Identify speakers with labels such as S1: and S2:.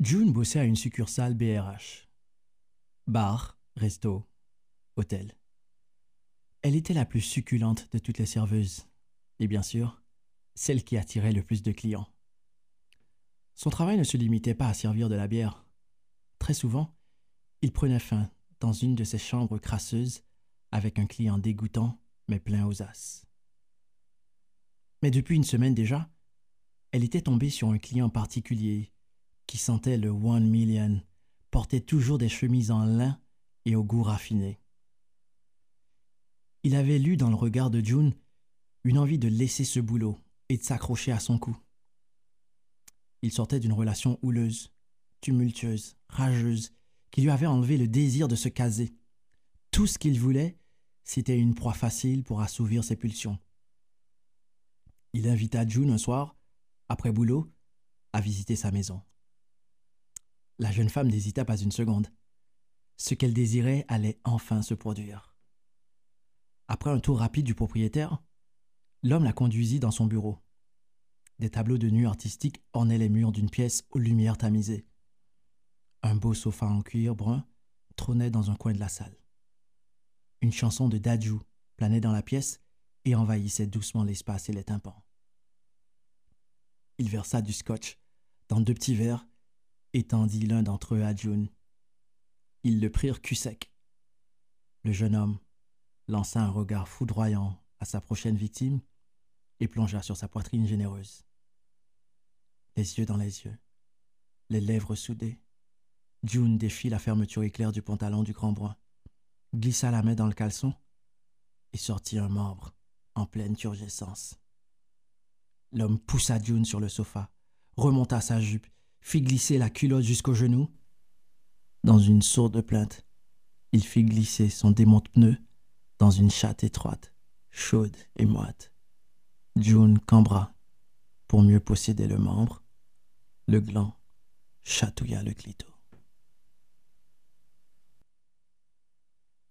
S1: June bossait à une succursale BRH. Bar, resto, hôtel. Elle était la plus succulente de toutes les serveuses, et bien sûr, celle qui attirait le plus de clients. Son travail ne se limitait pas à servir de la bière. Très souvent, il prenait fin dans une de ces chambres crasseuses avec un client dégoûtant mais plein aux as. Mais depuis une semaine déjà, elle était tombée sur un client particulier qui sentait le one million, portait toujours des chemises en lin et au goût raffiné. Il avait lu dans le regard de June une envie de laisser ce boulot et de s'accrocher à son cou. Il sortait d'une relation houleuse, tumultueuse, rageuse, qui lui avait enlevé le désir de se caser. Tout ce qu'il voulait, c'était une proie facile pour assouvir ses pulsions. Il invita June un soir, après boulot, à visiter sa maison. La jeune femme n'hésita pas une seconde. Ce qu'elle désirait allait enfin se produire. Après un tour rapide du propriétaire, l'homme la conduisit dans son bureau. Des tableaux de nu artistiques ornaient les murs d'une pièce aux lumières tamisées. Un beau sofa en cuir brun trônait dans un coin de la salle. Une chanson de Daju planait dans la pièce et envahissait doucement l'espace et les tympans. Il versa du scotch dans deux petits verres étendit l'un d'entre eux à June. Ils le prirent cul sec. Le jeune homme lança un regard foudroyant à sa prochaine victime et plongea sur sa poitrine généreuse. Les yeux dans les yeux, les lèvres soudées, June défit la fermeture éclair du pantalon du grand brun, glissa la main dans le caleçon et sortit un membre en pleine turgescence. L'homme poussa June sur le sofa, remonta sa jupe fit glisser la culotte jusqu'au genou. Dans une sourde plainte, il fit glisser son démonte-pneu dans une chatte étroite, chaude et moite. June cambra pour mieux posséder le membre. Le gland chatouilla le clito.